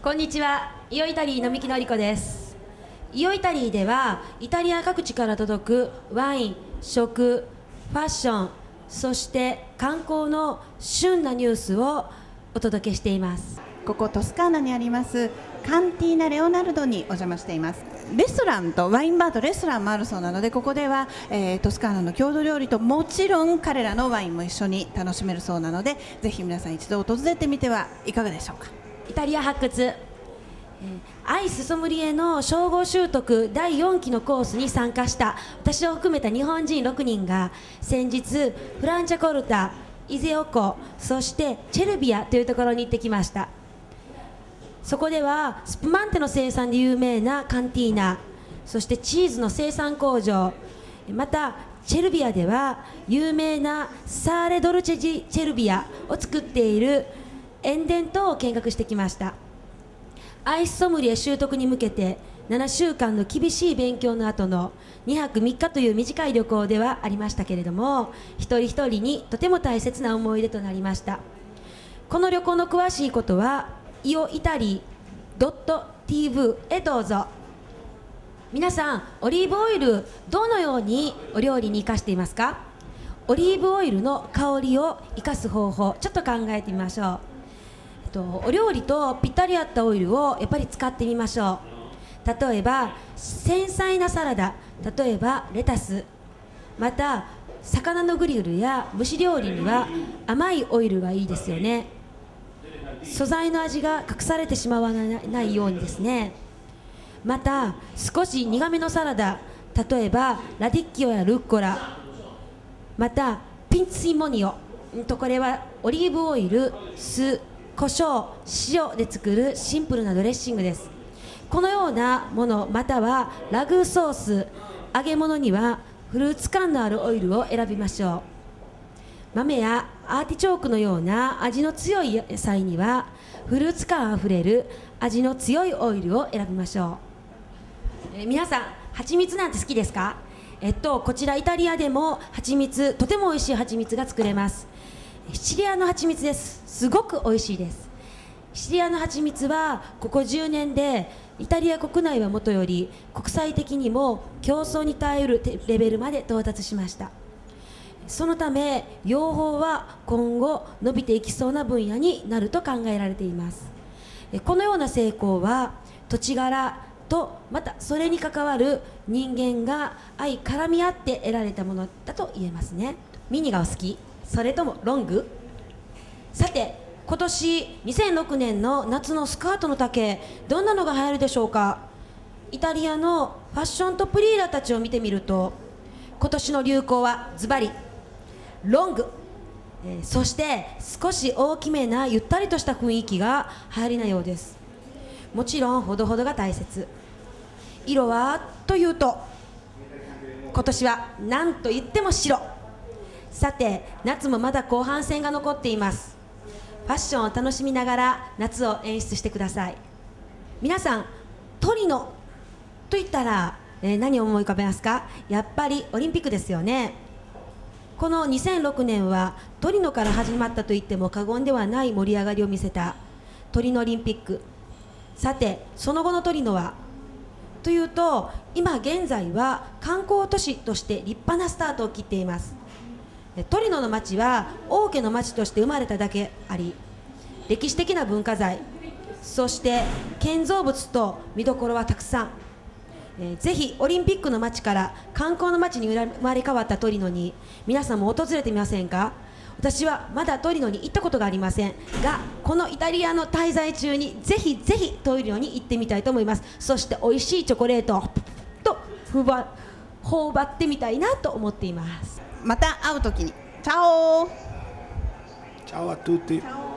こんにちは。イオイタリーの三木のりこです。イオイタリーではイタリア各地から届くワイン食ファッションそして観光の旬なニュースをお届けしています。ここトスカーナにありますカンティーナ・レオナルドにお邪魔しています。レストランとワインバーとレストランもあるそうなのでここでは、えートスカーナの郷土料理ともちろん彼らのワインも一緒に楽しめるそうなのでぜひ皆さん一度訪れてみてはいかがでしょうか。イタリア発掘、えーアイスソムリエの称号習得第4期のコースに参加した。私を含めた日本人6人が先日フランチャコルタイゼオコそしてチェルビアというところに行ってきました。そこではスプマンテの生産で有名なカンティーナそしてチーズの生産工場。またチェルビアでは有名なサーレ・ドルチェジ・チェルビアを作っている塩田等を見学してきました。アイスソムリエ習得に向けて7週間の厳しい勉強の後の2泊3日という短い旅行ではありましたけれども一人一人にとても大切な思い出となりました。この旅行の詳しいことはイオイタリー .tv へどうぞ。皆さんオリーブオイルどのようにお料理に生かしていますか？オリーブオイルの香りを生かす方法ちょっと考えてみましょう。と、お料理とぴったり合ったオイルをやっぱり使ってみましょう。例えば繊細なサラダ。例えばレタス。また魚のグリルや蒸し料理には甘いオイルがいいですよね。素材の味が隠されてしまわないようにですね。また少し苦めのサラダ。例えばラディッキオやルッコラ。またピンツィモニオ。とこれはオリーブオイル酢。胡椒塩で作るシンプルなドレッシングです。このようなものまたはラグーソース揚げ物にはフルーツ感のあるオイルを選びましょう。豆やアーティチョークのような味の強い野菜にはフルーツ感あふれる味の強いオイルを選びましょう。え皆さん蜂蜜なんて好きですか？えっとこちらイタリアでも蜂蜜とても美味しい蜂蜜が作れます。シチリアの蜂蜜です。すごく美味しいです。シチリアの蜂蜜はここ10年でイタリア国内はもとより国際的にも競争に耐えうるレベルまで到達しました。そのため養蜂は今後伸びていきそうな分野になると考えられています。このような成功は土地柄とまたそれに関わる人間が相絡み合って得られたものだと言えますね。ミニがお好き？それともロング？さて今年2006年の夏のスカートの丈どんなのが流行るでしょうか？イタリアのファッショントプリーダーたちを見てみると今年の流行はズバリロング、えーそして少し大きめなゆったりとした雰囲気が流行りなようです。もちろんほどほどが大切。色はというと今年は何と言っても白。さて夏もまだ後半戦が残っています。ファッションを楽しみながら夏を演出してください。皆さんトリノと言ったら、えー何を思い浮かべますか？やっぱりオリンピックですよね。この2006年はトリノから始まったと言っても過言ではない盛り上がりを見せたトリノオリンピック。さてその後のトリノは？というと今現在は観光都市として立派なスタートを切っています。トリノの町は王家の町として生まれただけあり歴史的な文化財そして建造物と見どころはたくさん、えーぜひオリンピックの街から観光の街に生まれ変わったトリノに皆さんも訪れてみませんか？私はまだトリノに行ったことがありません。がこのイタリアの滞在中にぜひぜひトリノに行ってみたいと思います。そして美味しいチョコレートとふば頬張ってみたいなと思っています。また会うときに。チャオチャオアトゥ。